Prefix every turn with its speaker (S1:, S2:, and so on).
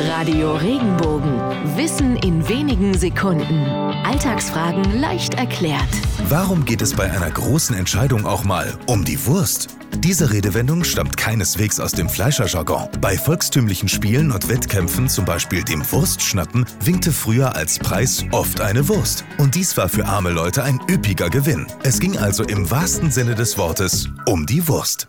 S1: Radio Regenbogen. Wissen in wenigen Sekunden. Alltagsfragen leicht erklärt.
S2: Warum geht es bei einer großen Entscheidung auch mal um die Wurst? Diese Redewendung stammt keineswegs aus dem Fleischerjargon. Bei volkstümlichen Spielen und Wettkämpfen, zum Beispiel dem Wurstschnappen, winkte früher als Preis oft eine Wurst. Und dies war für arme Leute ein üppiger Gewinn. Es ging also im wahrsten Sinne des Wortes um die Wurst.